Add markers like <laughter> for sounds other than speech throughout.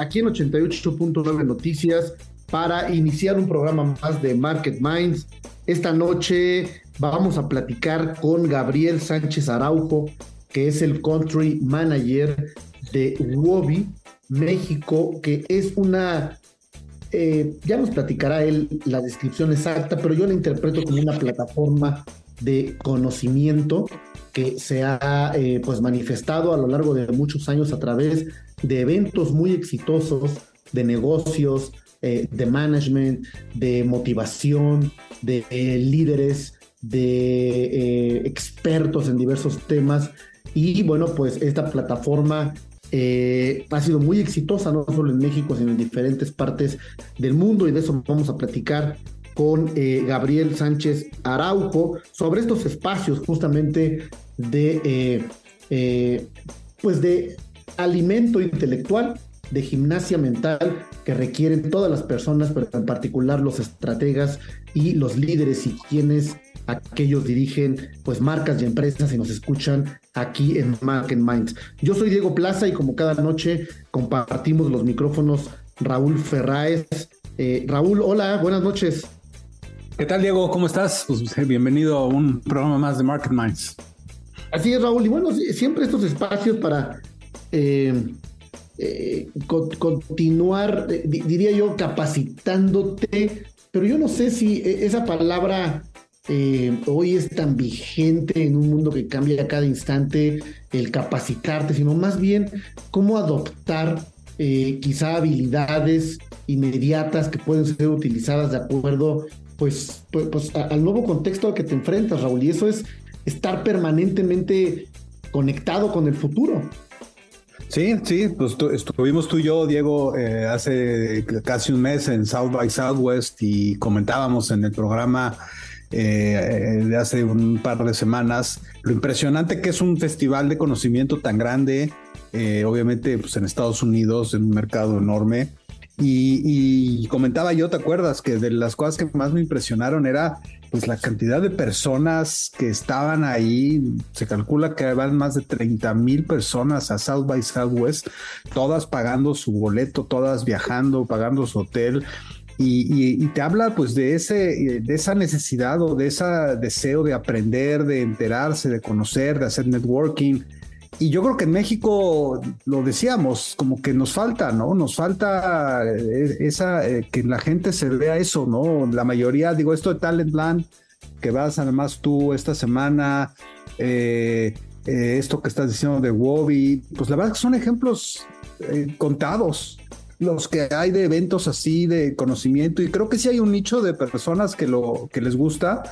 aquí en 88.9 Noticias para iniciar un programa más de Market Minds. Esta noche vamos a platicar con Gabriel Sánchez Araujo, que es el country manager de Wobi México, que es una, eh, ya nos platicará él la descripción exacta, pero yo la interpreto como una plataforma de conocimiento que se ha eh, pues manifestado a lo largo de muchos años a través de eventos muy exitosos de negocios, eh, de management, de motivación, de eh, líderes, de expertos en diversos temas. Y bueno, pues esta plataforma ha sido muy exitosa, no solo en México, sino en diferentes partes del mundo. Y de eso vamos a platicar con Gabriel Sánchez Araujo sobre estos espacios justamente de, pues de alimento intelectual de gimnasia mental que requieren todas las personas, pero en particular los estrategas y los líderes y quienes aquellos dirigen pues marcas y empresas y nos escuchan aquí en Market Minds. Yo soy Diego Plaza y como cada noche compartimos los micrófonos Raúl Ferráez. Eh, Raúl, hola, buenas noches. ¿Qué tal Diego? ¿Cómo estás? Pues bienvenido a un programa más de Market Minds. Así es, Raúl. Y bueno, siempre estos espacios para eh, eh, continuar, eh, diría yo, capacitándote, pero yo no sé si esa palabra eh, hoy es tan vigente en un mundo que cambia a cada instante, el capacitarte, sino más bien cómo adoptar quizá habilidades inmediatas que pueden ser utilizadas de acuerdo pues, pues, pues al nuevo contexto al que te enfrentas, Raúl, y eso es estar permanentemente conectado con el futuro. Sí, sí, pues estuvimos tú y yo, Diego, eh, hace casi un mes en South by Southwest y comentábamos en el programa eh, de hace un par de semanas lo impresionante que es un festival de conocimiento tan grande, eh, obviamente pues en Estados Unidos, en un mercado enorme. Y, y, comentaba yo, ¿te acuerdas? Que de las cosas que más me impresionaron era pues la cantidad de personas que estaban ahí, se calcula que van más de 30 mil personas a South by Southwest, todas pagando su boleto, todas viajando, pagando su hotel. Y, te habla pues de, ese, de esa necesidad o de ese deseo de aprender, de enterarse, de conocer, de hacer networking. Y yo creo que en México lo decíamos, como que nos falta, ¿no? Nos falta eh, esa, eh, que la gente se vea eso, ¿no? La mayoría, digo, esto de Talentland, que vas además tú esta semana, eh, esto que estás diciendo de Wobby, pues la verdad que son ejemplos contados los que hay de eventos así de conocimiento y creo que sí hay un nicho de personas que lo que les gusta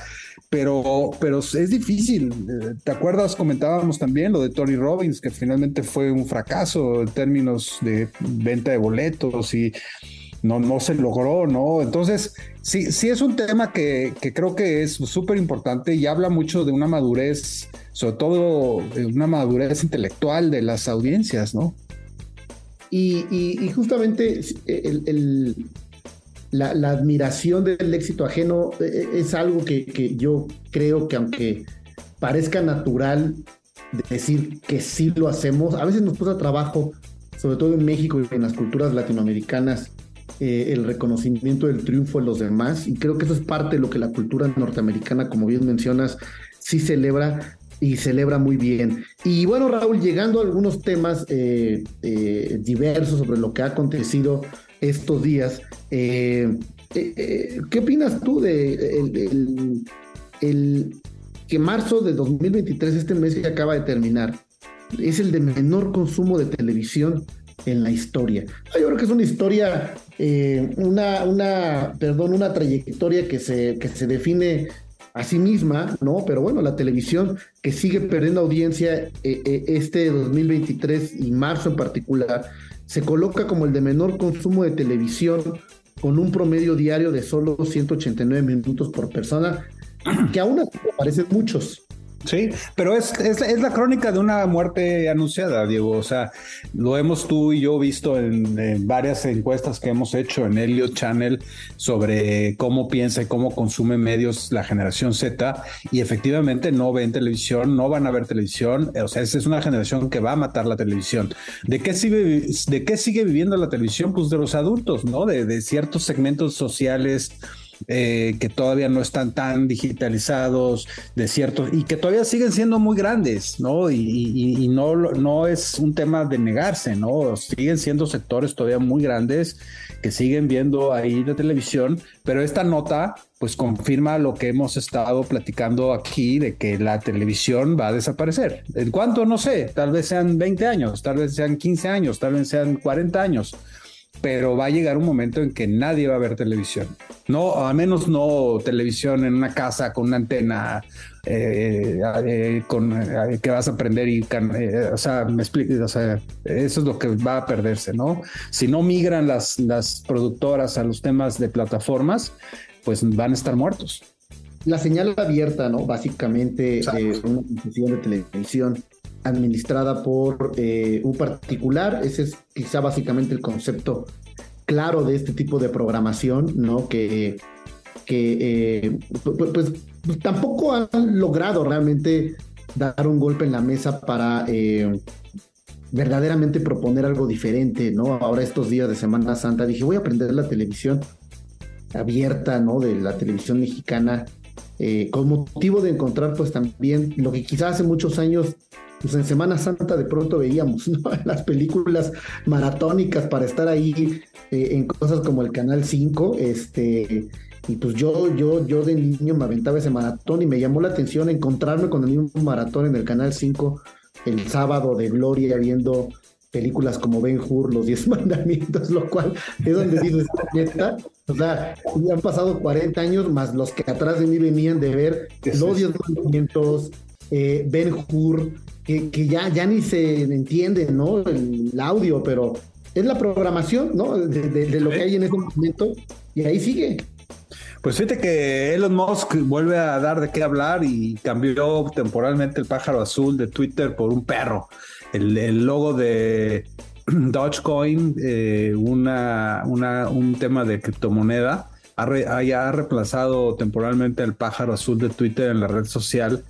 pero, pero es difícil. Eh, ¿Te acuerdas? Comentábamos también lo de Tony Robbins, que finalmente fue un fracaso en términos de venta de boletos y no, no se logró, ¿no? Entonces, sí, sí es un tema que, que creo que es súper importante y habla mucho de una madurez, sobre todo una madurez intelectual de las audiencias, ¿no? Y, y, justamente el la, admiración del éxito ajeno eh, eh, es algo que, yo creo que aunque parezca natural decir que sí lo hacemos, a veces nos cuesta trabajo, sobre todo en México y en las culturas latinoamericanas, eh, el reconocimiento del triunfo de los demás. Y creo que eso es parte de lo que la cultura norteamericana, como bien mencionas, sí celebra y celebra muy bien. Y bueno, Raúl, llegando a algunos temas diversos sobre lo que ha acontecido estos días. Eh, eh, ¿Qué opinas tú de el, que marzo de 2023, este mes que acaba de terminar, es el de menor consumo de televisión en la historia? Yo creo que es una historia, una, una, perdón, una trayectoria que se, que se define a misma, ¿no? Pero bueno, la televisión que sigue perdiendo audiencia eh, eh, este 2023 y marzo en particular, se coloca como el de menor consumo de televisión con un promedio diario de solo 189 minutos por persona, que aún así parecen muchos. Sí, pero es, es, la crónica de una muerte anunciada, Diego. O sea, lo hemos tú y yo visto en, varias encuestas que hemos hecho en Elliot Channel sobre cómo piensa y cómo consume medios la generación Z. Y efectivamente no ven televisión, no van a ver televisión. O sea, esa es una generación que va a matar la televisión. ¿De qué sigue, de qué sigue viviendo la televisión? Pues de los adultos, ¿no? De, de ciertos segmentos sociales eh, que todavía no están tan digitalizados, de ciertos, y que todavía siguen siendo muy grandes, ¿no? Y, no, no es un tema de negarse, ¿no? Siguen siendo sectores todavía muy grandes que siguen viendo ahí la televisión, pero esta nota pues confirma lo que hemos estado platicando aquí de que la televisión va a desaparecer. ¿En cuánto? No sé, tal vez sean 20 años, tal vez sean 15 años, tal vez sean 40 años pero va a llegar un momento en que nadie va a ver televisión. No, a menos no televisión en una casa con una antena eh, eh, con, eh, que vas a aprender y, o sea, me explico, o sea, eso es lo que va a perderse, ¿no? Si no migran las, las productoras a los temas de plataformas, pues van a estar muertos. La señal abierta, ¿no? Básicamente, una concesión de televisión administrada por eh, un particular. Ese es quizá básicamente el concepto claro de este tipo de programación, ¿no? Que, que eh, pues, tampoco han logrado realmente dar un golpe en la mesa para eh, verdaderamente proponer algo diferente, ¿no? Ahora estos días de Semana Santa dije, voy a aprender la televisión abierta, ¿no? De la televisión mexicana, con motivo de encontrar pues también lo que quizás hace muchos años pues en Semana Santa de pronto veíamos <laughs> las películas maratónicas para estar ahí eh, en cosas como el Canal 5, este, y pues yo, yo, yo de niño me aventaba ese maratón y me llamó la atención encontrarme con el mismo maratón en el Canal 5 el sábado de Gloria viendo películas como Ben Hur, Los Diez <laughs> Mandamientos, lo cual es donde digo, neta, o sea, han pasado 40 años más los que atrás de mí venían de ver Los Diez Mandamientos, eh, Ben Hur, que, ya, ya ni se entiende, ¿no? El, audio, pero es la programación, ¿no? De, lo que hay en este momento y ahí sigue. Pues fíjate que Elon Musk vuelve a dar de qué hablar y cambió temporalmente el pájaro azul de Twitter por un perro. El, logo de <clears throat> Dogecoin, eh, una, una, un tema de criptomoneda, ha, ha reemplazado temporalmente el pájaro azul de Twitter en la red social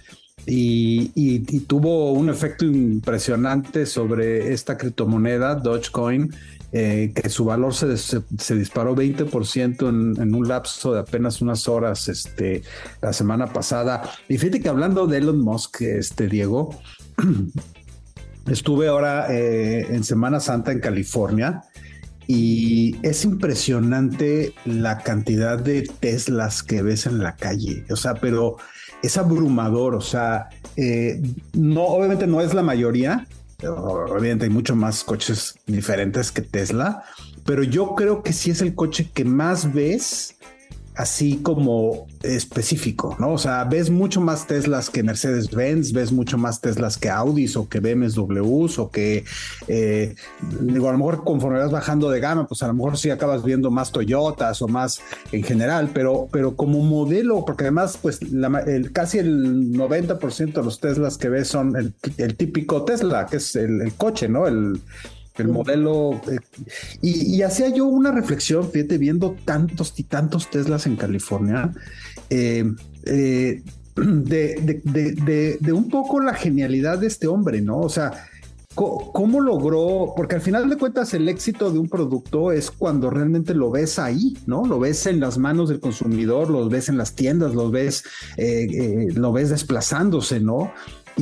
y, tuvo un efecto impresionante sobre esta criptomoneda, Dogecoin, eh, que su valor se, disparó 20% en, en, un lapso de apenas unas horas este, la semana pasada. Y fíjate que hablando de Elon Musk, este, Diego, <clears throat> estuve ahora eh, en Semana Santa en California y es impresionante la cantidad de Teslas que ves en la calle. O sea, pero es abrumador, o sea, eh, no, obviamente no es la mayoría, obviamente hay mucho más coches diferentes que Tesla, pero yo creo que sí es el coche que más ves así como específico, ¿no? O sea, ves mucho más Teslas que Mercedes-Benz, ves mucho más Teslas que Audis o que BMWs o que, eh, digo, a lo mejor conforme vas bajando de gama, pues a lo mejor sí acabas viendo más Toyotas o más en general, pero, pero como modelo, porque además, pues el, casi el 90% de los Teslas que ves son el, típico Tesla, que es el, el coche, ¿no? El, el modelo. Eh, y, hacía yo una reflexión, fíjate, viendo tantos y tantos Teslas en California, eh, eh, de, un poco la genialidad de este hombre, ¿no? O sea, ¿cómo, logró? Porque al final de cuentas el éxito de un producto es cuando realmente lo ves ahí, ¿no? Lo ves en las manos del consumidor, lo ves en las tiendas, lo ves, lo ves desplazándose, ¿no?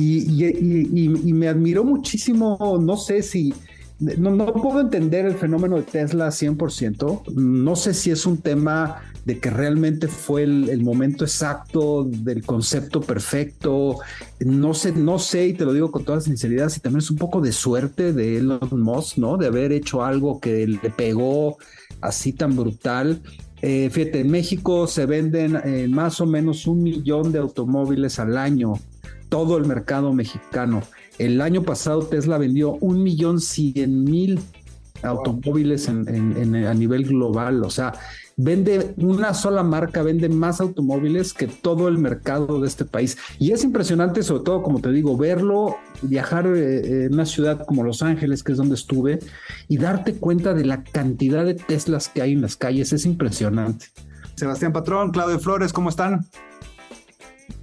y, me admiró muchísimo, no sé si no, no, puedo entender el fenómeno de Tesla 100%. No sé si es un tema de que realmente fue el, momento exacto del concepto perfecto. No sé, no sé, y te lo digo con toda sinceridad, si también es un poco de suerte de Elon Musk, ¿no? De haber hecho algo que le pegó así tan brutal. Eh, fíjate, en México se venden eh, más o menos un millón de automóviles al año, todo el mercado mexicano. El año pasado Tesla vendió un millón cien mil automóviles en, a nivel global. O sea, vende una sola marca, vende más automóviles que todo el mercado de este país. Y es impresionante, sobre todo, como te digo, verlo, viajar eh, en una ciudad como Los Ángeles, que es donde estuve, y darte cuenta de la cantidad de Teslas que hay en las calles. Es impresionante. Sebastián Patrón, Claudio Flores, ¿cómo están?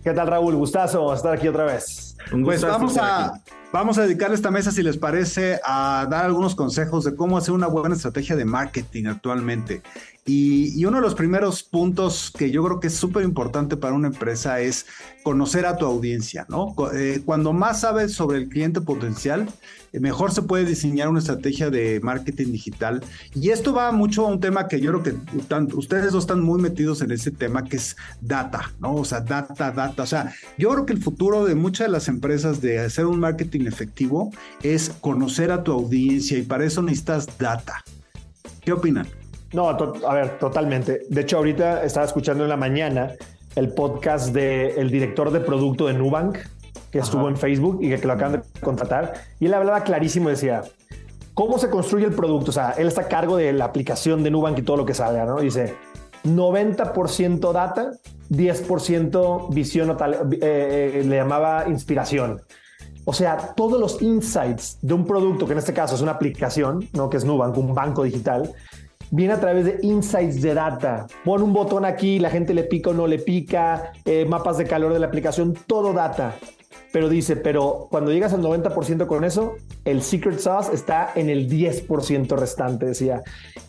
¿Qué tal, Raúl? Gustazo estar aquí otra vez. Pues vamos a, vamos a dedicarle esta mesa, si les parece, a dar algunos consejos de cómo hacer una buena estrategia de marketing actualmente. Y, uno de los primeros puntos que yo creo que es súper importante para una empresa es conocer a tu audiencia, ¿no? Eh, cuando más sabes sobre el cliente potencial, eh, mejor se puede diseñar una estrategia de marketing digital. Y esto va mucho a un tema que yo creo que ustedes dos están muy metidos en ese tema, que es data, ¿no? O sea, data, data. O sea, yo creo que el futuro de muchas de las empresas de hacer un marketing efectivo es conocer a tu audiencia y para eso necesitas data. ¿Qué opinan? No, a ver, totalmente. De hecho, ahorita estaba escuchando en la mañana el podcast del director de producto de Nubank, que estuvo en Facebook y que, lo acaban de contratar. Y él hablaba clarísimo, decía, ¿cómo se construye el producto? O sea, él está a cargo de la aplicación de Nubank y todo lo que salga, ¿no? Dice, 90% data, 10% visión o tal, eh, eh, le llamaba inspiración. O sea, todos los insights de un producto, que en este caso es una aplicación, ¿no? que es Nubank, un banco digital, viene a través de insights de data. Pon un botón aquí, la gente le pica o no le pica, eh, mapas de calor de la aplicación, todo data. Pero dice, pero cuando llegas al 90% con eso, el secret sauce está en el 10% restante, decía.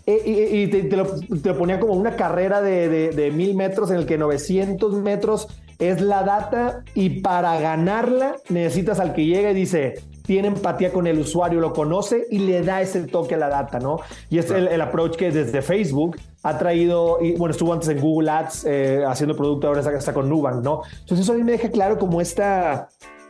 E, y, te, lo, ponía como una carrera de, de mil metros en el que 900 metros es la data y para ganarla necesitas al que llega y dice, tiene empatía con el usuario, lo conoce y le da ese toque a la data, ¿no? Y es el, approach que desde Facebook ha traído, y bueno, estuvo antes en Google Ads eh, haciendo producto, ahora está, con Nubank, ¿no? Entonces eso a mí me deja claro como esta...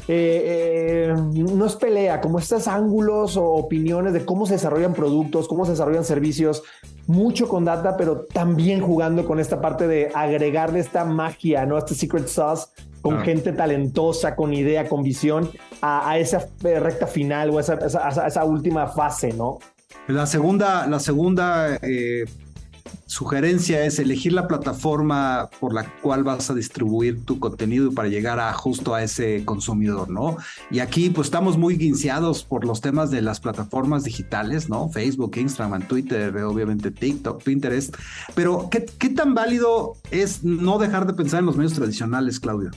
Eh, eh, no es pelea, como estos ángulos o opiniones de cómo se desarrollan productos, cómo se desarrollan servicios, mucho con data, pero también jugando con esta parte de agregarle esta magia, ¿no? Este secret sauce con gente talentosa, con idea, con visión, a, esa recta final o a esa, última fase, ¿no? La segunda, la segunda eh, sugerencia es elegir la plataforma por la cual vas a distribuir tu contenido para llegar a justo a ese consumidor, ¿no? Y aquí pues estamos muy guinciados por los temas de las plataformas digitales, ¿no? Facebook, Instagram, Twitter, obviamente TikTok, Pinterest. Pero ¿qué, qué tan válido es no dejar de pensar en los medios tradicionales, Claudio?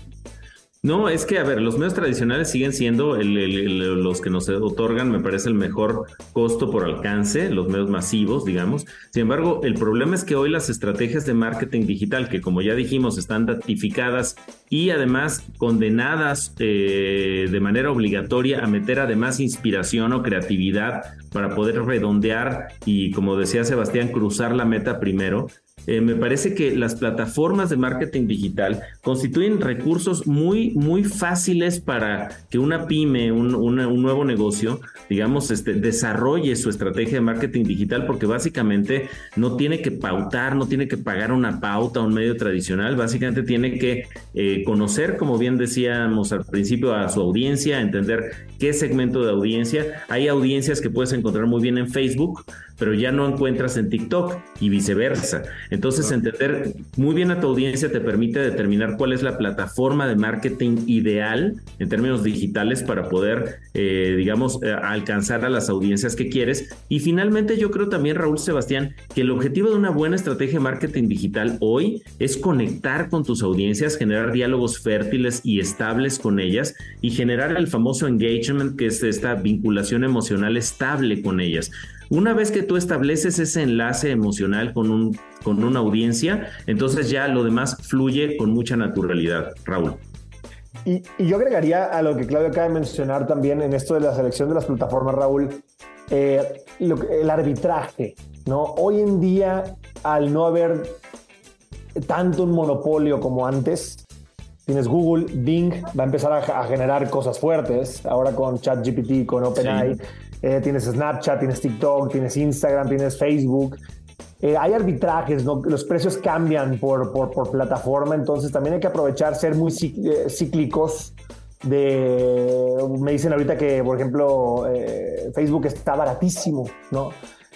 No, es que, a ver, los medios tradicionales siguen siendo los que nos otorgan, me parece, el mejor costo por alcance, los medios masivos, digamos. Sin embargo, el problema es que hoy las estrategias de marketing digital, que como ya dijimos, están datificadas y además condenadas eh, de manera obligatoria a meter además inspiración o creatividad para poder redondear y, como decía Sebastián, cruzar la meta primero, eh, me parece que las plataformas de marketing digital constituyen recursos muy, muy fáciles para que una pyme, un, nuevo negocio, digamos, este, desarrolle su estrategia de marketing digital porque básicamente no tiene que pautar, no tiene que pagar una pauta a un medio tradicional, básicamente tiene que eh, conocer, como bien decíamos al principio, a su audiencia, entender qué segmento de audiencia. Hay audiencias que puedes encontrar muy bien en Facebook, pero ya no encuentras en TikTok y viceversa. Entonces, entender muy bien a tu audiencia te permite determinar cuál es la plataforma de marketing ideal en términos digitales para poder, eh, digamos, eh, alcanzar a las audiencias que quieres. Y finalmente, yo creo también, Raúl Sebastián, que el objetivo de una buena estrategia de marketing digital hoy es conectar con tus audiencias, generar diálogos fértiles y estables con ellas y generar el famoso engagement, que es esta vinculación emocional estable con ellas. Una vez que tú estableces ese enlace emocional con, un, con una audiencia, entonces ya lo demás fluye con mucha naturalidad, Raúl. Y, yo agregaría a lo que Claudio acaba de mencionar también en esto de la selección de las plataformas, Raúl, eh, el arbitraje, ¿no? Hoy en día, al no haber tanto un monopolio como antes, tienes Google, Bing, va a empezar a, generar cosas fuertes, ahora con ChatGPT, con OpenAI, eh, tienes Snapchat, tienes TikTok, tienes Instagram, tienes Facebook. Eh, hay arbitrajes, los precios cambian por, por, por, plataforma, entonces también hay que aprovechar, ser muy cíclicos de, me dicen ahorita que, por ejemplo, eh, Facebook está baratísimo, ¿no?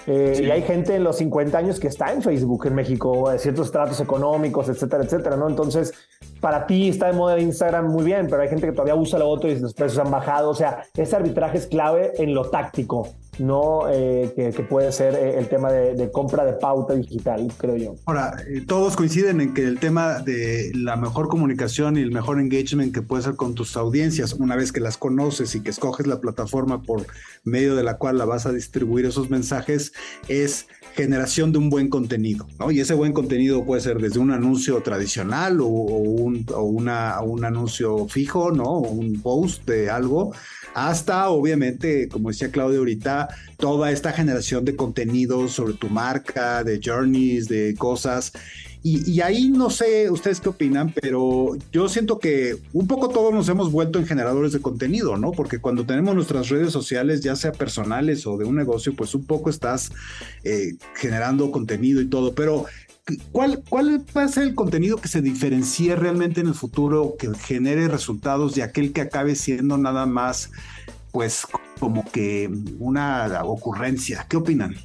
Eh, y hay gente en los 50 años que está en Facebook en México, de ciertos tratos económicos, etcétera, etcétera, ¿no? Entonces, para ti está de moda Instagram muy bien, pero hay gente que todavía usa lo otro y los precios han bajado. O sea, ese arbitraje es clave en lo táctico, no eh, que, puede ser eh, el tema de, compra de pauta digital, creo yo. Ahora, todos coinciden en que el tema de la mejor comunicación y el mejor engagement que puede ser con tus audiencias, una vez que las conoces y que escoges la plataforma por medio de la cual la vas a distribuir esos mensajes, es generación de un buen contenido, ¿no? Y ese buen contenido puede ser desde un anuncio tradicional o, un, una, un anuncio fijo, ¿no? Un post de algo, hasta obviamente, como decía Claudio ahorita, toda esta generación de contenido sobre tu marca, de journeys, de cosas. Y, ahí no sé ustedes qué opinan, pero yo siento que un poco todos nos hemos vuelto en generadores de contenido, ¿no? Porque cuando tenemos nuestras redes sociales, ya sea personales o de un negocio, pues un poco estás eh, generando contenido y todo, pero ¿Cuál, ¿Cuál va a ser el contenido que se diferencie realmente en el futuro, que genere resultados de aquel que acabe siendo nada más, pues, como que una ocurrencia? ¿Qué opinan?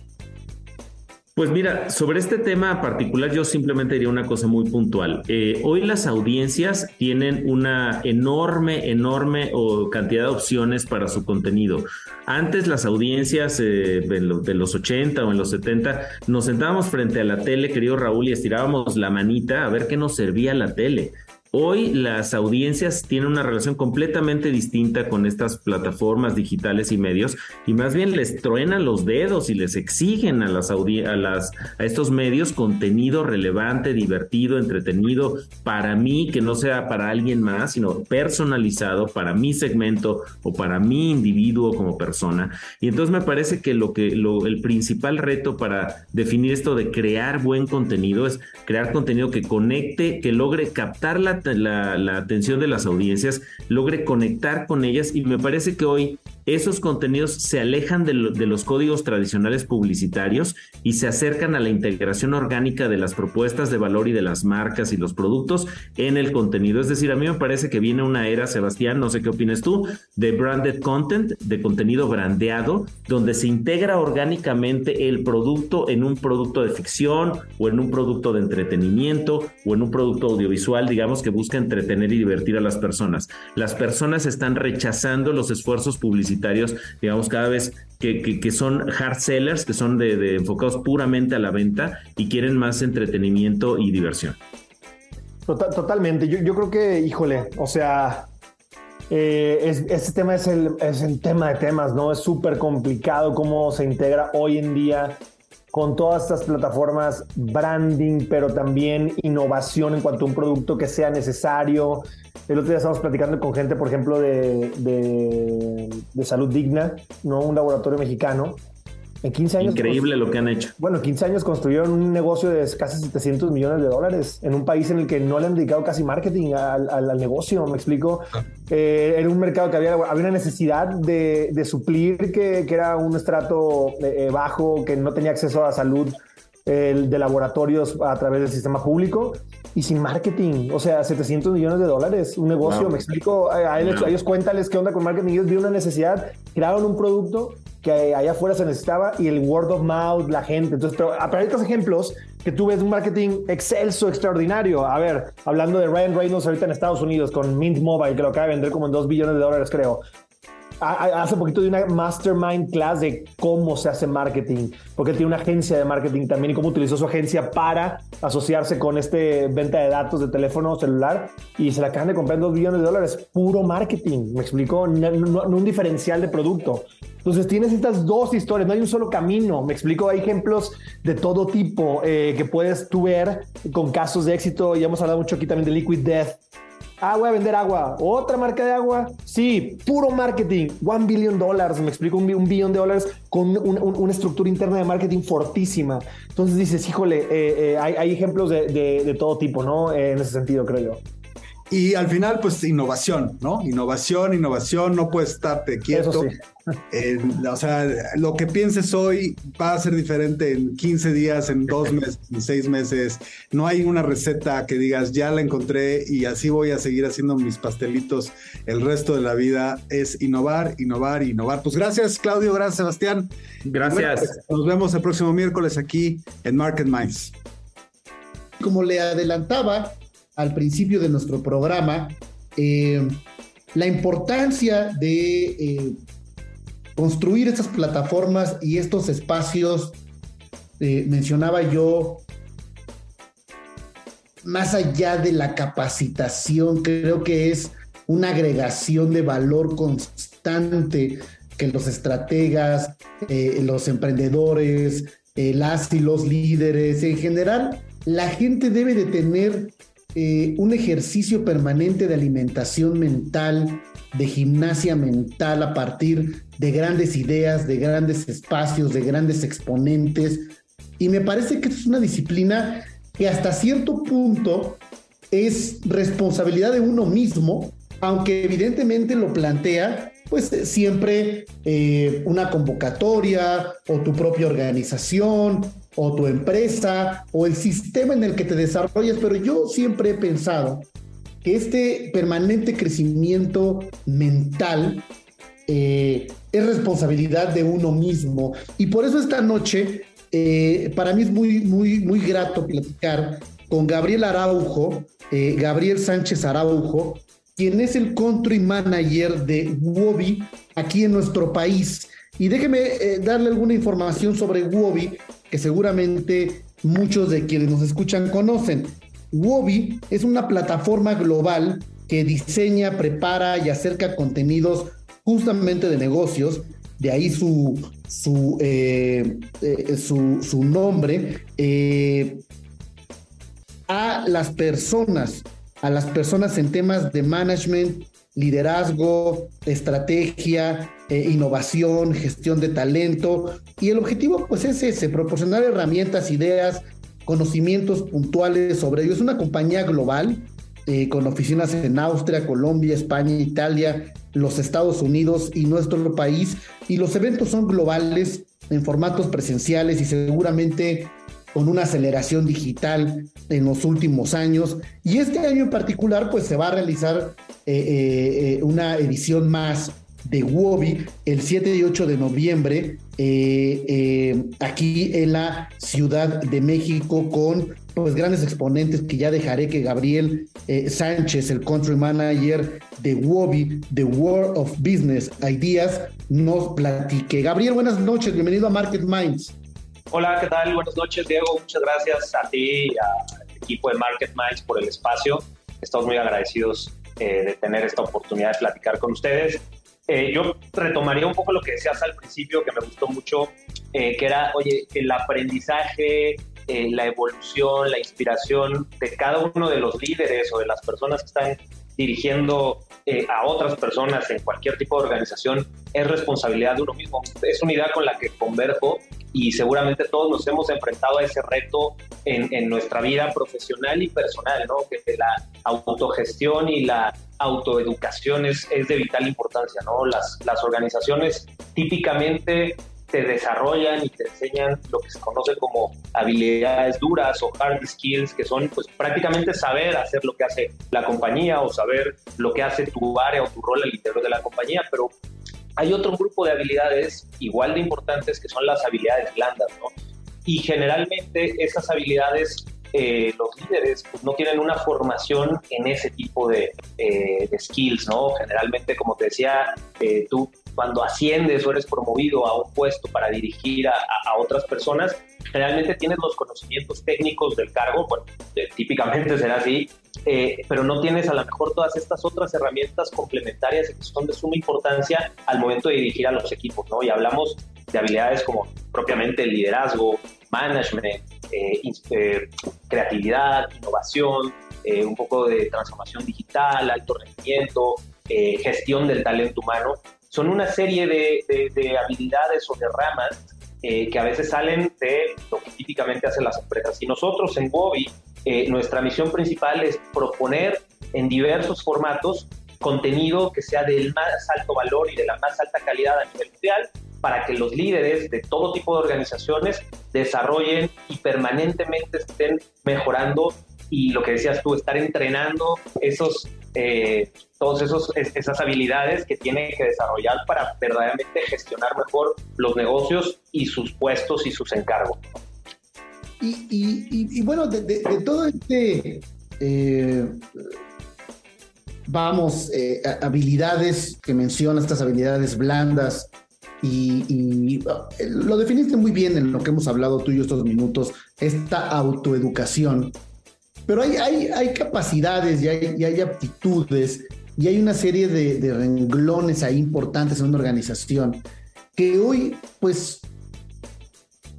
Pues mira, sobre este tema particular yo simplemente diría una cosa muy puntual. Eh, hoy las audiencias tienen una enorme, enorme cantidad de opciones para su contenido. Antes las audiencias eh, de, los 80 o en los 70 nos sentábamos frente a la tele, querido Raúl, y estirábamos la manita a ver qué nos servía la tele. Hoy las audiencias tienen una relación completamente distinta con estas plataformas digitales y medios y más bien les truenan los dedos y les exigen a las a las a estos medios contenido relevante, divertido, entretenido para mí que no sea para alguien más, sino personalizado para mi segmento o para mi individuo como persona. Y entonces me parece que lo que lo, el principal reto para definir esto de crear buen contenido es crear contenido que conecte, que logre captar la la, atención de las audiencias, logre conectar con ellas y me parece que hoy esos contenidos se alejan de, los códigos tradicionales publicitarios y se acercan a la integración orgánica de las propuestas de valor y de las marcas y los productos en el contenido. Es decir, a mí me parece que viene una era, Sebastián, no sé qué opinas tú, de branded content, de contenido brandeado, donde se integra orgánicamente el producto en un producto de ficción o en un producto de entretenimiento o en un producto audiovisual, digamos, que busca entretener y divertir a las personas. Las personas están rechazando los esfuerzos publicitarios digamos, cada vez que, son hard sellers, que son enfocados puramente a la venta y quieren más entretenimiento y diversión. Total, totalmente. Yo, creo que, híjole, o sea, eh, este tema es el, es el tema de temas, ¿no? Es súper complicado cómo se integra hoy en día con todas estas plataformas, branding, pero también innovación en cuanto a un producto que sea necesario. El otro día estábamos platicando con gente, por ejemplo, de, de, de salud digna, ¿no? un laboratorio mexicano, en 15 años. Increíble lo que han hecho. Bueno, 15 años construyeron un negocio de casi 700 millones de dólares en un país en el que no le han dedicado casi marketing al, al, negocio, me explico. Eh, era un mercado que había, había una necesidad de, de suplir, que, que, era un estrato eh, eh, bajo, que no tenía acceso a salud de laboratorios a través del sistema público y sin marketing. O sea, 700 millones de dólares, un negocio, me explico. A, ellos, a ellos cuéntales qué onda con marketing. Ellos vieron una necesidad, crearon un producto que allá afuera se necesitaba y el word of mouth, la gente. Entonces, pero para estos ejemplos que tú ves un marketing excelso, extraordinario. A ver, hablando de Ryan Reynolds ahorita en Estados Unidos con Mint Mobile, que lo acaba de vender como en 2 billones de dólares, creo hace poquito de una mastermind class de cómo se hace marketing, porque él tiene una agencia de marketing también y cómo utilizó su agencia para asociarse con este venta de datos de teléfono celular y se la acaban de comprar en 2 billones de dólares, puro marketing, me explicó, no, un diferencial de producto. Entonces tienes estas dos historias, no hay un solo camino, me explico, hay ejemplos de todo tipo eh, que puedes tú ver con casos de éxito, ya hemos hablado mucho aquí también de Liquid Death, Ah, voy a vender agua. ¿Otra marca de agua? Sí, puro marketing. One billion dollars, me explico, un, billón de dólares con una estructura interna de marketing fortísima. Entonces dices, híjole, eh, eh, hay, ejemplos de, todo tipo, ¿no? en ese sentido, creo yo. Y al final, pues innovación, ¿no? Innovación, innovación, no puedes estarte quieto. o sea, lo que pienses hoy va a ser diferente en 15 días, en dos meses, <laughs> en seis meses. No hay una receta que digas, ya la encontré y así voy a seguir haciendo mis pastelitos el resto de la vida. Es innovar, innovar, innovar. Pues gracias, Claudio, gracias, Sebastián. Gracias. Nos vemos el próximo miércoles aquí en Market Minds. Como le adelantaba, al principio de nuestro programa, eh, la importancia de eh, construir estas plataformas y estos espacios, eh, mencionaba yo, más allá de la capacitación, creo que es una agregación de valor constante que los estrategas, los emprendedores, las y los líderes, en general, la gente debe de tener eh, un ejercicio permanente de alimentación mental, de gimnasia mental a partir de grandes ideas, de grandes espacios, de grandes exponentes. Y me parece que es una disciplina que hasta cierto punto es responsabilidad de uno mismo, aunque evidentemente lo plantea pues siempre eh, una convocatoria o tu propia organización o tu empresa o el sistema en el que te desarrollas, pero yo siempre he pensado que este permanente crecimiento mental eh, es responsabilidad de uno mismo. Y por eso esta noche, eh, para mí es muy, muy, muy grato platicar con Gabriel Araujo, eh, Gabriel Sánchez Araujo, quien es el country manager de Wobi aquí en nuestro país. Y déjeme darle alguna información sobre Wobi que seguramente muchos de quienes nos escuchan conocen. Wobi es una plataforma global que diseña, prepara y acerca contenidos justamente de negocios, de ahí su, su, eh, eh, su, nombre, eh, a las personas, a las personas en temas de management, liderazgo, estrategia, eh, innovación, gestión de talento. Y el objetivo pues es ese, proporcionar herramientas, ideas, conocimientos puntuales sobre ello. Es una compañía global eh, con oficinas en Austria, Colombia, España, Italia, los Estados Unidos y nuestro país. Y los eventos son globales en formatos presenciales y seguramente con una aceleración digital en los últimos años. Y este año en particular, pues se va a realizar eh, eh, eh, una edición más de Wobi el 7 y 8 de noviembre aquí en la Ciudad de México con pues grandes exponentes que ya dejaré que Gabriel Sánchez, el country manager de Wobi, The World of Business Ideas, nos platique. Gabriel, buenas noches, bienvenido a Market Minds. Hola, ¿qué tal? Buenas noches, Diego. Muchas gracias a ti y al equipo de Market Minds por el espacio. Estamos muy agradecidos eh, de tener esta oportunidad de platicar con ustedes. Eh, yo retomaría un poco lo que decías al principio, que me gustó mucho, eh, que era, oye, el aprendizaje, la evolución, la inspiración de cada uno de los líderes o de las personas que están dirigiendo a otras personas en cualquier tipo de organización es responsabilidad de uno mismo. Es una idea con la que converjo y seguramente todos nos hemos enfrentado a ese reto en, en, nuestra vida profesional y personal, ¿no? Que la autogestión y la autoeducación es, es de vital importancia, ¿no? Las, las organizaciones típicamente te desarrollan y te enseñan lo que se conoce como habilidades duras o hard skills, que son pues prácticamente saber hacer lo que hace la compañía o saber lo que hace tu área o tu rol al interior de la compañía, pero hay otro grupo de habilidades igual de importantes que son las habilidades blandas, ¿no? Y generalmente esas habilidades, eh, los líderes pues, no tienen una formación en ese tipo de, eh, skills, ¿no? Generalmente, como te decía, eh, tú cuando asciendes o eres promovido a un puesto para dirigir a, a otras personas, generalmente tienes los conocimientos técnicos del cargo, bueno, típicamente será así, eh, pero no tienes a lo mejor todas estas otras herramientas complementarias que son de suma importancia al momento de dirigir a los equipos, ¿no? Y hablamos de habilidades como propiamente liderazgo, management, eh, eh, creatividad, innovación, eh, un poco de transformación digital, alto rendimiento, eh, gestión del talento humano. Son una serie de, de, habilidades o de ramas eh, que a veces salen de lo que típicamente hacen las empresas. Y nosotros en Bobby, nuestra misión principal es proponer en diversos formatos contenido que sea del más alto valor y de la más alta calidad a nivel mundial para que los líderes de todo tipo de organizaciones desarrollen y permanentemente estén mejorando y lo que decías tú, estar entrenando esos, eh, esos esas habilidades que tienen que desarrollar para verdaderamente gestionar mejor los negocios y sus puestos y sus encargos. Y, bueno, de, todo este eh, vamos, eh, habilidades que mencionas, estas habilidades blandas, y, eh, lo definiste muy bien en lo que hemos hablado tú y yo estos minutos, esta autoeducación. Pero hay, hay, capacidades y hay, aptitudes y hay una serie de, de, renglones ahí importantes en una organización que hoy, pues,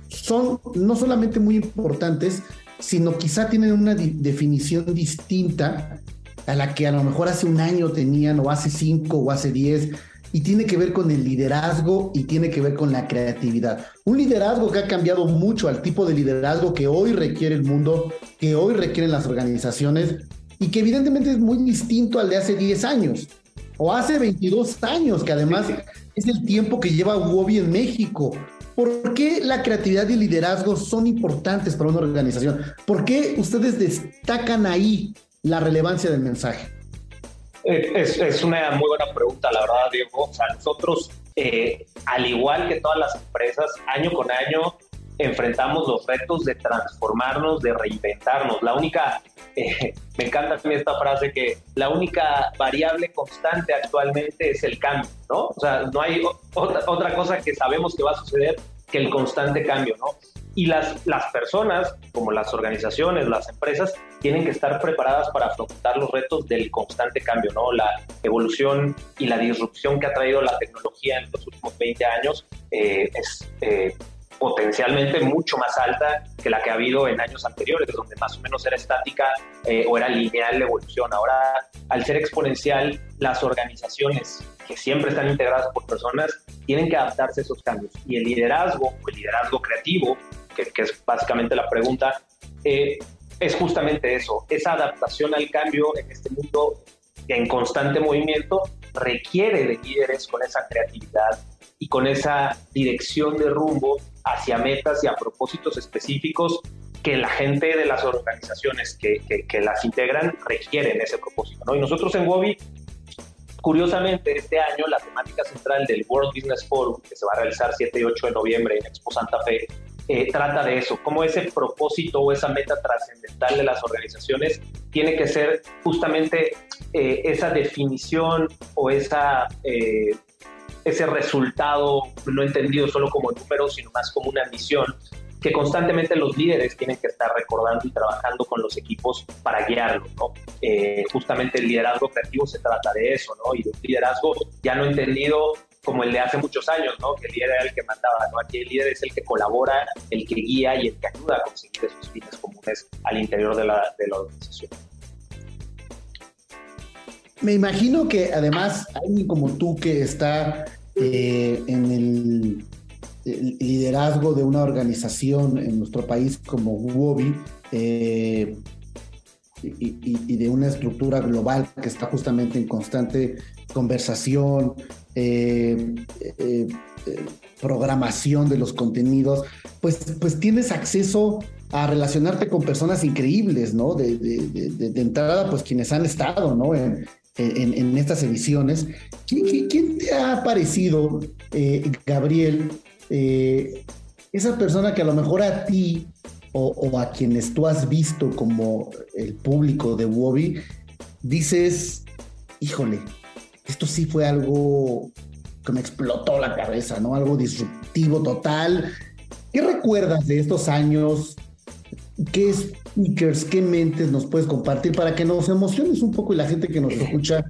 son no solamente muy importantes, sino quizá tienen una definición distinta a la que a lo mejor hace un año tenían, o hace cinco, o hace diez, y tiene que ver con el liderazgo y tiene que ver con la creatividad. Un liderazgo que ha cambiado mucho al tipo de liderazgo que hoy requiere el mundo, que hoy requieren las organizaciones y que evidentemente es muy distinto al de hace 10 años o hace 22 años, que además es el tiempo que lleva Wobby en México. ¿Por qué la creatividad y el liderazgo son importantes para una organización? ¿Por qué ustedes destacan ahí la relevancia del mensaje? Eh, es, una muy buena pregunta, la verdad, Diego. O sea, nosotros, eh, al igual que todas las empresas, año con año enfrentamos los retos de transformarnos, de reinventarnos. La única, <laughs> eh, me encanta esta frase que la única variable constante actualmente es el cambio, ¿no? O sea, no hay otra, otra cosa que sabemos que va a suceder que el constante cambio, ¿no? Y las, las personas, como las organizaciones, las empresas, tienen que estar preparadas para afrontar los retos del constante cambio, ¿no? La evolución y la disrupción que ha traído la tecnología en los últimos 20 años eh, es eh, potencialmente mucho más alta que la que ha habido en años anteriores, donde más o menos era estática eh, o era lineal la evolución. Ahora, al ser exponencial, las organizaciones que siempre están integradas por personas tienen que adaptarse a esos cambios. Y el liderazgo, o el liderazgo creativo, que, es básicamente la pregunta, eh, es justamente eso, esa adaptación al cambio en este mundo en constante movimiento requiere de líderes con esa creatividad y con esa dirección de rumbo hacia metas y a propósitos específicos que la gente de las organizaciones que, que, las integran requieren ese propósito. ¿no? Y nosotros en Wobby, curiosamente, este año la temática central del World Business Forum, que se va a realizar 7 y 8 de noviembre en Expo Santa Fe, eh, trata de eso, cómo ese propósito o esa meta trascendental de las organizaciones tiene que ser justamente eh, esa definición o esa, eh, ese resultado no entendido solo como número, sino más como una misión que constantemente los líderes tienen que estar recordando y trabajando con los equipos para guiarlo, ¿no? justamente el liderazgo creativo se trata de eso, ¿no? Y un liderazgo ya no entendido como el de hace muchos años, ¿no? Que el líder era el que mandaba. Aquí el líder es el que colabora, el que guía y el que ayuda a conseguir esos fines comunes al interior de la, de la organización. Me imagino que además alguien como tú que está eh, en el, liderazgo de una organización en nuestro país como Wobi eh, y, de una estructura global que está justamente en constante conversación, eh, eh, eh, programación de los contenidos, pues, pues tienes acceso a relacionarte con personas increíbles, ¿no? De, entrada, pues quienes han estado, ¿no? En, estas ediciones. ¿Quién, te ha parecido, Gabriel, esa persona que a lo mejor a ti o, a quienes tú has visto como el público de Wobby, dices, híjole, esto sí fue algo que me explotó la cabeza, ¿no? Algo disruptivo total. ¿Qué recuerdas de estos años? ¿Qué speakers, qué mentes nos puedes compartir para que nos emociones un poco y la gente que nos escucha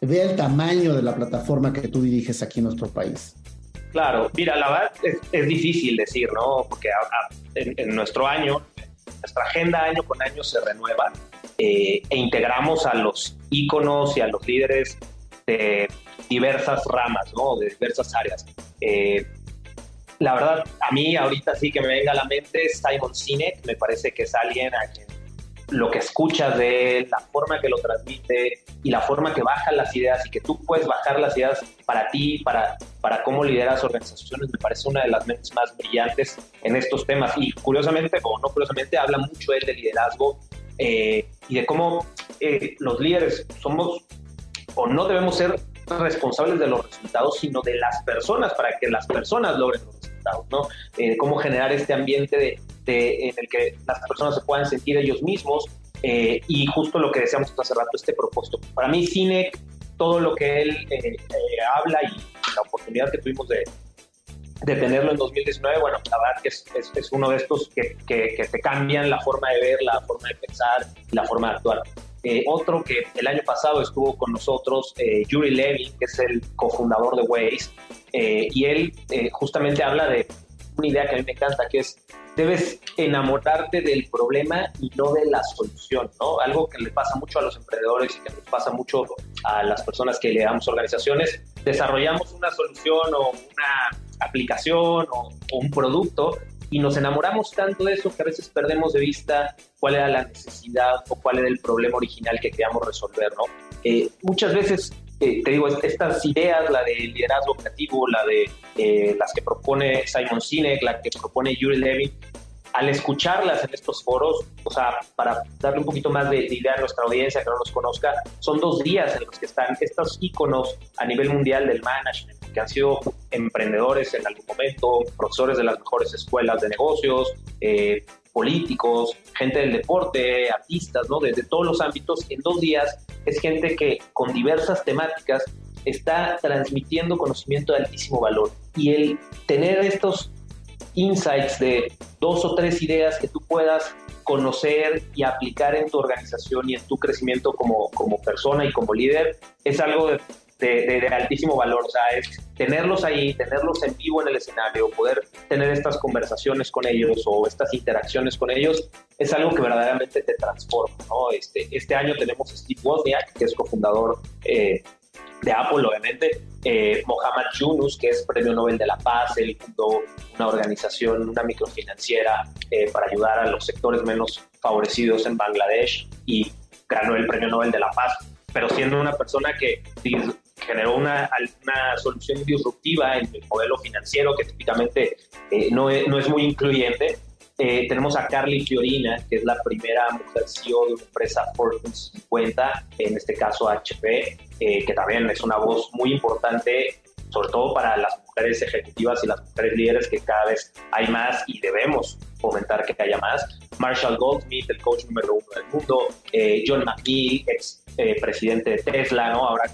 vea el tamaño de la plataforma que tú diriges aquí en nuestro país? Claro, mira, la verdad es, difícil decir, ¿no? Porque en, nuestro año, nuestra agenda año con año se renueva e integramos a los íconos y a los líderes de diversas ramas, ¿no? de diversas áreas. la verdad, a mí ahorita sí que me venga a la mente Simon Sinek, me parece que es alguien a quien lo que escuchas de él, la forma que lo transmite y la forma que baja las ideas y que tú puedes bajar las ideas para ti, para, para cómo lideras organizaciones, me parece una de las mentes más brillantes en estos temas. Y curiosamente, o no curiosamente, habla mucho él de liderazgo eh, y de cómo eh, los líderes somos o no debemos ser responsables de los resultados, sino de las personas, para que las personas logren los resultados, ¿no? Eh, cómo generar este ambiente de, en el que las personas se puedan sentir ellos mismos eh, y justo lo que decíamos hace rato, este propósito. Para mí, Cine, todo lo que él eh, eh, habla y la oportunidad que tuvimos de, de tenerlo en 2019, bueno, la verdad que es, es, uno de estos que, que, te cambian la forma de ver, la forma de pensar la forma de actuar. Otro que el año pasado estuvo con nosotros, Yuri Levy, que es el cofundador de Waze, y él justamente habla de una idea que a mí me encanta, que es debes enamorarte del problema y no de la solución, ¿no? Algo que le pasa mucho a los emprendedores y que nos pasa mucho a las personas que le damos organizaciones. Desarrollamos una solución o una aplicación o, un producto y nos enamoramos tanto de eso que a veces perdemos de vista cuál era la necesidad o cuál era el problema original que queríamos resolver, ¿no? Eh, muchas veces eh, te digo, estas ideas, la de liderazgo creativo, la de eh, las que propone Simon Sinek, la que propone Yuri Levin, al escucharlas en estos foros, o sea, para darle un poquito más de, idea a nuestra audiencia que no nos conozca, son dos días en los que están estos íconos a nivel mundial del management, que han sido emprendedores en algún momento, profesores de las mejores escuelas de negocios, eh, políticos, gente del deporte, artistas, ¿no? Desde todos los ámbitos, en dos días es gente que con diversas temáticas está transmitiendo conocimiento de altísimo valor. Y el tener estos insights de dos o tres ideas que tú puedas conocer y aplicar en tu organización y en tu crecimiento como, como persona y como líder es algo de de, altísimo valor. O sea, es tenerlos ahí, tenerlos en vivo en el escenario, poder tener estas conversaciones con ellos o estas interacciones con ellos, es algo que verdaderamente te transforma. ¿no? Este, este año tenemos a Steve Wozniak, que es cofundador eh, de Apple, obviamente, eh, Mohamed Yunus, que es Premio Nobel de la Paz, él fundó una organización, una microfinanciera eh, para ayudar a los sectores menos favorecidos en Bangladesh y ganó el Premio Nobel de la Paz, pero siendo una persona que generó una, una solución disruptiva en el modelo financiero que típicamente eh, no, es, no es muy incluyente. Eh, tenemos a Carly Fiorina, que es la primera mujer CEO de una empresa Fortune 50, en este caso HP, eh, que también es una voz muy importante, sobre todo para las mujeres ejecutivas y las mujeres líderes, que cada vez hay más y debemos fomentar que haya más. Marshall Goldsmith, el coach número uno del mundo, John McGee, ex eh, presidente de Tesla, ¿no? Ahora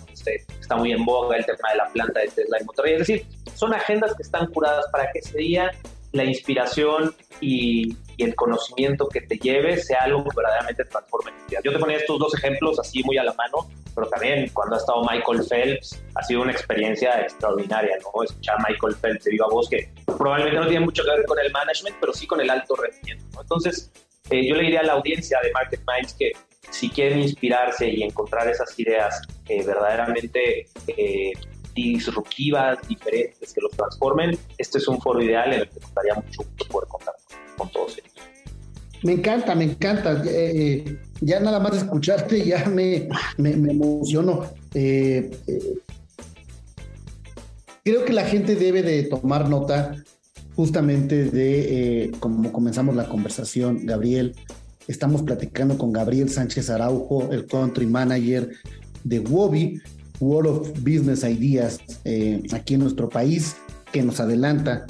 está muy en boga el tema de la planta de Tesla en Monterrey. Es decir, son agendas que están curadas para que ese día la inspiración y, el conocimiento que te lleve sea algo que verdaderamente transforme tu vida. Yo te ponía estos dos ejemplos así muy a la mano, pero también cuando ha estado Michael Phelps ha sido una experiencia extraordinaria, ¿no? Escuchar a Michael Phelps de viva voz que probablemente no tiene mucho que ver con el management, pero sí con el alto rendimiento. Entonces, eh, yo le diría a la audiencia de Market Minds que si quieren inspirarse y encontrar esas ideas eh, verdaderamente disruptivas, diferentes, que los transformen, este es un foro ideal en el que me gustaría mucho poder contar con, todos ellos. Me encanta, me encanta. Eh, ya nada más escucharte ya me, me, emociono. creo que la gente debe de tomar nota justamente de cómo comenzamos la conversación, Gabriel, Estamos platicando con Gabriel Sánchez Araujo, el country manager de WOBI, World of Business Ideas, eh, aquí en nuestro país, que nos adelanta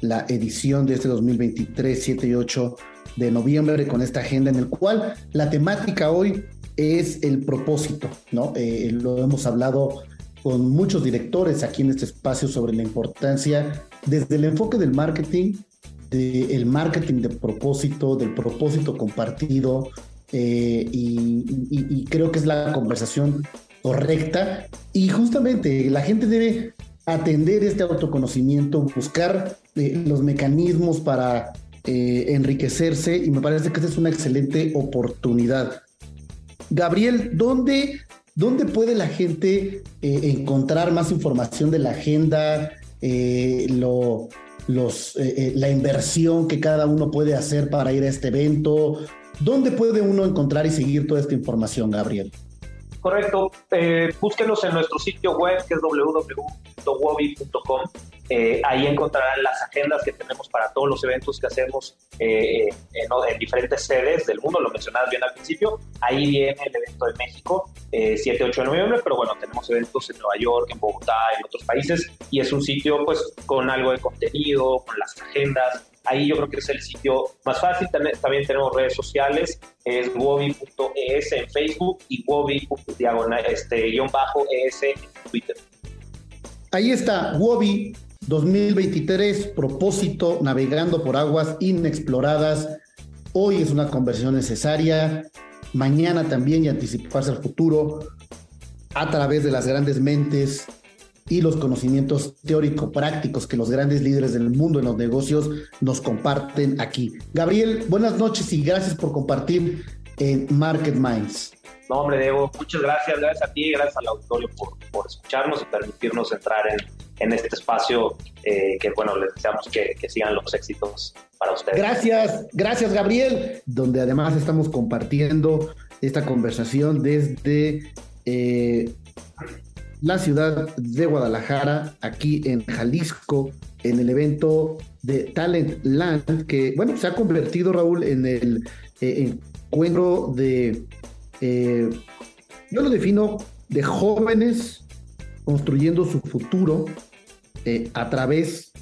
la edición de este 2023, 7 y 8 de noviembre, con esta agenda en el cual la temática hoy es el propósito, ¿no? Eh, lo hemos hablado con muchos directores aquí en este espacio sobre la importancia desde el enfoque del marketing del marketing de propósito, del propósito compartido, eh, y, creo que es la conversación correcta. Y justamente la gente debe atender este autoconocimiento, buscar eh, los mecanismos para eh, enriquecerse, y me parece que esta es una excelente oportunidad. Gabriel, ¿dónde, ¿dónde puede la gente eh, encontrar más información de la agenda, lo, los, la inversión que cada uno puede hacer para ir a este evento? ¿Dónde puede uno encontrar y seguir toda esta información, Gabriel? Correcto. búsquenos en nuestro sitio web que es www.wobi.com eh, ahí encontrarán las agendas que tenemos para todos los eventos que hacemos eh, en, diferentes sedes del mundo, lo mencionabas bien al principio. Ahí viene el evento de México, 7, eh, 8 de noviembre, pero bueno, tenemos eventos en Nueva York, en Bogotá, en otros países, y es un sitio pues con algo de contenido, con las agendas. Ahí yo creo que es el sitio más fácil. También, tenemos redes sociales, es wobi.es en Facebook y wobi.es este, en Twitter. Ahí está, Wobi 2023, propósito, navegando por aguas inexploradas. Hoy es una conversión necesaria, mañana también y anticiparse al futuro a través de las grandes mentes y los conocimientos teórico-prácticos que los grandes líderes del mundo en los negocios nos comparten aquí. Gabriel, buenas noches y gracias por compartir en Market Minds. No, hombre, Diego, muchas gracias. Gracias a ti, gracias al auditorio por, por escucharnos y permitirnos entrar en, en este espacio eh, que, bueno, les deseamos que, que, sigan los éxitos para ustedes. Gracias, gracias, Gabriel, donde además estamos compartiendo esta conversación desde eh, la ciudad de Guadalajara, aquí en Jalisco, en el evento de Talent Land, que, bueno, se ha convertido, Raúl, en el eh, encuentro de eh, yo lo defino de jóvenes construyendo su futuro eh, a través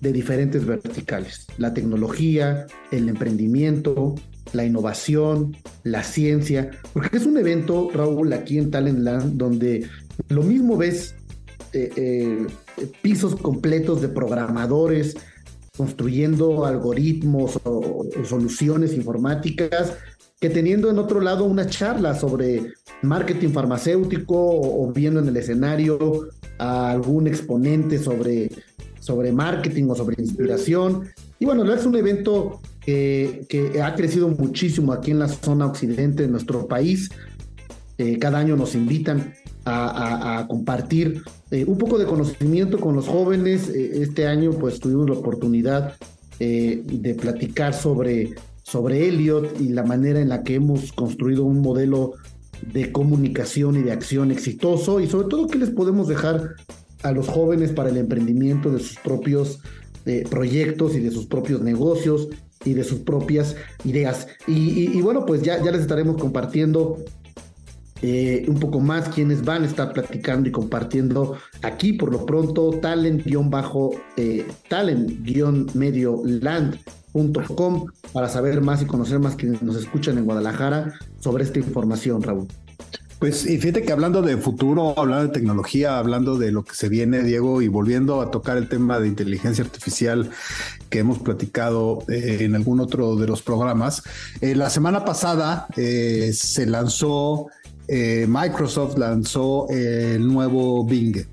de diferentes verticales. La tecnología, el emprendimiento, la innovación, la ciencia, porque es un evento, Raúl, aquí en Talentland, donde lo mismo ves eh, pisos completos de programadores construyendo algoritmos o soluciones informáticas que teniendo en otro lado una charla sobre marketing farmacéutico o, viendo en el escenario a algún exponente sobre, sobre marketing o sobre inspiración. Y bueno, es un evento que, ha crecido muchísimo aquí en la zona occidente de nuestro país. Eh, cada año nos invitan a, compartir eh, un poco de conocimiento con los jóvenes. Eh, este año pues tuvimos la oportunidad de platicar sobre sobre Elliot y la manera en la que hemos construido un modelo de comunicación y de acción exitoso y sobre todo qué les podemos dejar a los jóvenes para el emprendimiento de sus propios eh, proyectos y de sus propios negocios y de sus propias ideas. Y, bueno, pues ya, ya les estaremos compartiendo eh, un poco más quienes van a estar platicando y compartiendo aquí por lo pronto talent-bajo eh, talent-medio land .com para saber más y conocer más quienes nos escuchan en Guadalajara sobre esta información, Raúl. Pues y fíjate que hablando de futuro, hablando de tecnología, hablando de lo que se viene, Diego, y volviendo a tocar el tema de inteligencia artificial que hemos platicado eh, en algún otro de los programas, eh, la semana pasada se lanzó, Microsoft lanzó el nuevo Bing.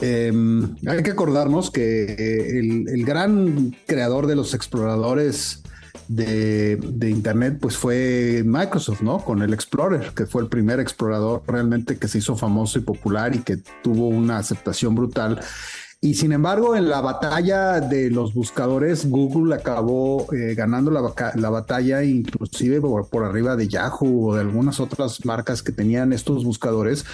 Em, hay que acordarnos que eh, el, gran creador de los exploradores de, Internet, pues fue Microsoft, ¿no? Con el Explorer, que fue el primer explorador realmente que se hizo famoso y popular y que tuvo una aceptación brutal. Y sin embargo, en la batalla de los buscadores, Google acabó eh, ganando la, la, batalla inclusive por, arriba de Yahoo o de algunas otras marcas que tenían estos buscadores.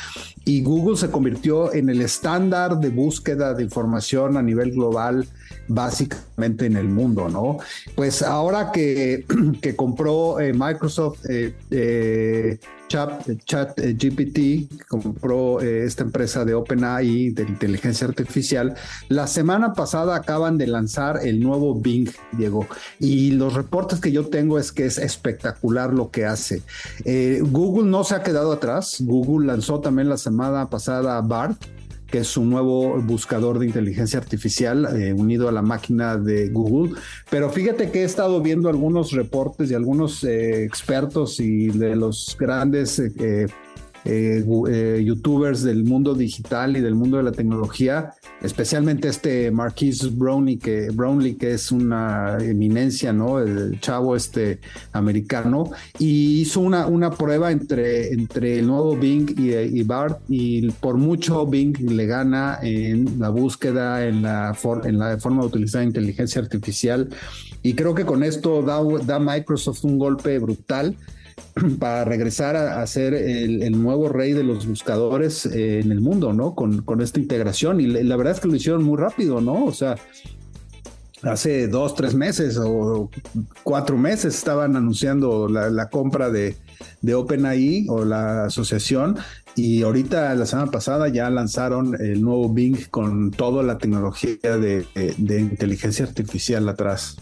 Y Google se convirtió en el estándar de búsqueda de información a nivel global, básicamente en el mundo, ¿no? Pues ahora que, <clears throat> que compró eh, Microsoft eh, Chat, Chat eh, GPT compró eh, esta empresa de OpenAI de inteligencia artificial. La semana pasada acaban de lanzar el nuevo Bing, Diego, y los reportes que yo tengo es que es espectacular lo que hace. Eh, Google no se ha quedado atrás. Google lanzó también la semana pasada BART que es un nuevo buscador de inteligencia artificial eh, unido a la máquina de Google. Pero fíjate que he estado viendo algunos reportes de algunos eh, expertos y de los grandes eh, eh, youtubers del mundo digital y del mundo de la tecnología, especialmente este Marquis Brownlee, que, Brownlee, que es una eminencia, ¿no? El chavo este americano, y hizo una, una prueba entre, entre el nuevo Bing y, BART, y por mucho Bing le gana en la búsqueda, en la, en la forma de utilizar inteligencia artificial, y creo que con esto da, da Microsoft un golpe brutal <clears throat> para regresar a, ser el, nuevo rey de los buscadores eh, en el mundo, ¿no? Con, esta integración. Y la verdad es que lo hicieron muy rápido, ¿no? O sea, hace dos, tres meses o cuatro meses estaban anunciando la, compra de, de OpenAI o la asociación y ahorita la semana pasada ya lanzaron el nuevo Bing con toda la tecnología de, de inteligencia artificial atrás.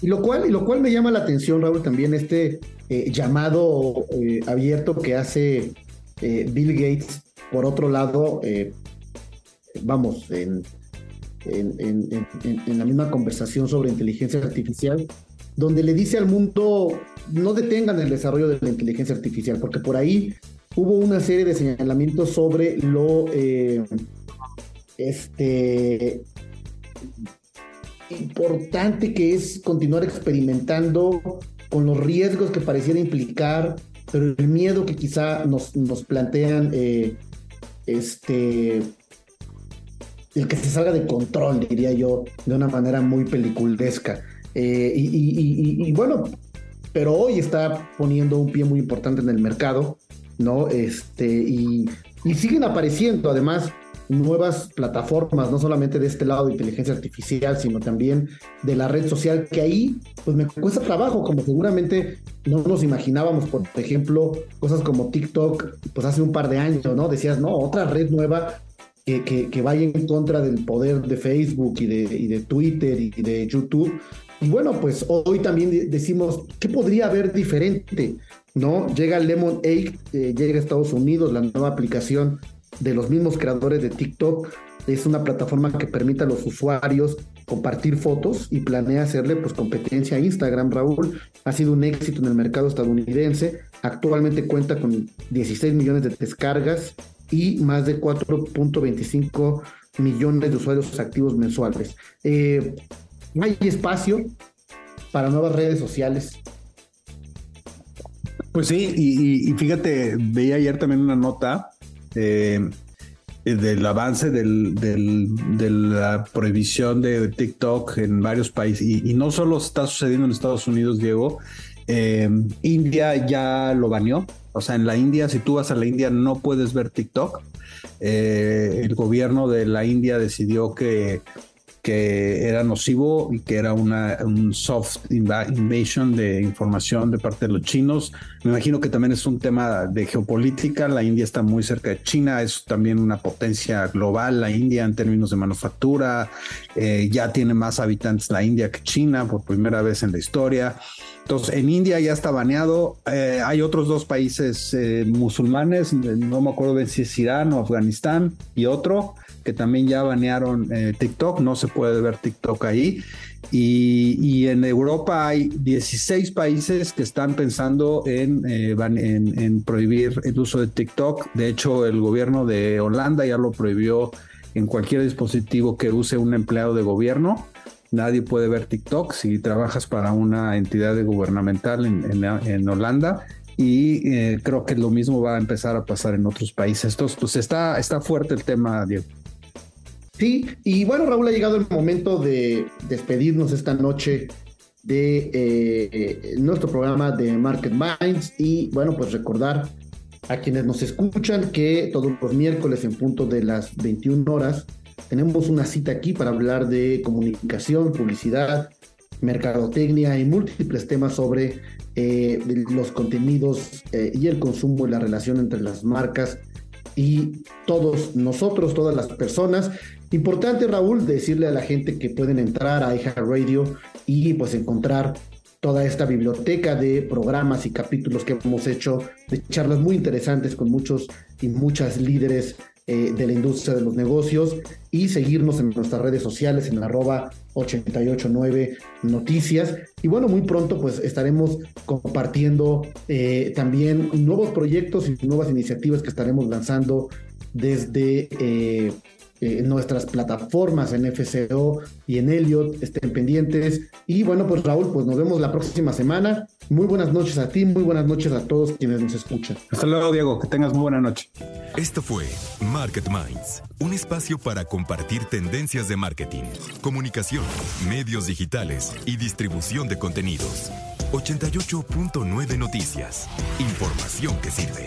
Y lo cual, y lo cual me llama la atención, Raúl, también este eh, llamado eh, abierto que hace eh, Bill Gates, por otro lado, vamos, en, en, la misma conversación sobre inteligencia artificial, donde le dice al mundo, no detengan el desarrollo de la inteligencia artificial, porque por ahí hubo una serie de señalamientos sobre lo este importante que es continuar experimentando con los riesgos que pareciera implicar, pero el miedo que quizá nos, nos plantean, eh, este, el que se salga de control, diría yo, de una manera muy peliculesca. Eh, y, bueno, pero hoy está poniendo un pie muy importante en el mercado, ¿no? Este, y, y siguen apareciendo además nuevas plataformas, no solamente de este lado de inteligencia artificial, sino también de la red social, que ahí pues me cuesta trabajo, como seguramente no nos imaginábamos, por ejemplo, cosas como TikTok, pues hace un par de años, ¿no? Decías, no, otra red nueva que, que, vaya en contra del poder de Facebook y de, y de Twitter y de YouTube. Y bueno, pues hoy también decimos, ¿qué podría haber diferente? ¿No? Llega Lemon 8, eh, llega a Estados Unidos, la nueva aplicación de los mismos creadores de TikTok. Es una plataforma que permite a los usuarios compartir fotos y planea hacerle pues competencia a Instagram. Raúl ha sido un éxito en el mercado estadounidense. Actualmente cuenta con 16 millones de descargas y más de 4.25 millones de usuarios activos mensuales. Eh, hay espacio para nuevas redes sociales. Pues sí, y, y, fíjate, veía ayer también una nota eh, del avance de la prohibición de TikTok en varios países. Y, no solo está sucediendo en Estados Unidos, Diego. Eh, India ya lo baneó. O sea, en la India, si tú vas a la India, no puedes ver TikTok. Eh, el gobierno de la India decidió que que era nocivo y que era una, un soft invasion de información de parte de los chinos. Me imagino que también es un tema de geopolítica. La India está muy cerca de China, es también una potencia global, la India en términos de manufactura. Eh, ya tiene más habitantes la India que China por primera vez en la historia. Entonces, en India ya está baneado. Eh, hay otros dos países eh, musulmanes, no me acuerdo si es Irán o Afganistán, y otro que también ya banearon eh, TikTok, no se puede ver TikTok ahí. Y, en Europa hay 16 países que están pensando en, eh, en, en, prohibir el uso de TikTok. De hecho, el gobierno de Holanda ya lo prohibió en cualquier dispositivo que use un empleado de gobierno. Nadie puede ver TikTok si trabajas para una entidad gubernamental en, Holanda y eh, creo que lo mismo va a empezar a pasar en otros países. Entonces, pues está, está fuerte el tema, Diego. Sí, y bueno, Raúl, ha llegado el momento de despedirnos esta noche de eh, nuestro programa de Market Minds y bueno, pues recordar a quienes nos escuchan que todos los miércoles en punto de las 21 horas tenemos una cita aquí para hablar de comunicación, publicidad, mercadotecnia y múltiples temas sobre eh, los contenidos eh, y el consumo y la relación entre las marcas y todos nosotros, todas las personas. Importante, Raúl, decirle a la gente que pueden entrar a Radio y pues encontrar toda esta biblioteca de programas y capítulos que hemos hecho, de charlas muy interesantes con muchos y muchas líderes eh, de la industria de los negocios y seguirnos en nuestras redes sociales en arroba 889 Noticias. Y bueno, muy pronto pues estaremos compartiendo eh, también nuevos proyectos y nuevas iniciativas que estaremos lanzando desde eh, eh, nuestras plataformas en FCO y en Elliot, estén pendientes. Y bueno, pues Raúl, pues nos vemos la próxima semana. Muy buenas noches a ti, muy buenas noches a todos quienes nos escuchan. Hasta luego, Diego, que tengas muy buena noche. Esto fue Market Minds, un espacio para compartir tendencias de marketing, comunicación, medios digitales y distribución de contenidos. 88.9 Noticias. Información que sirve.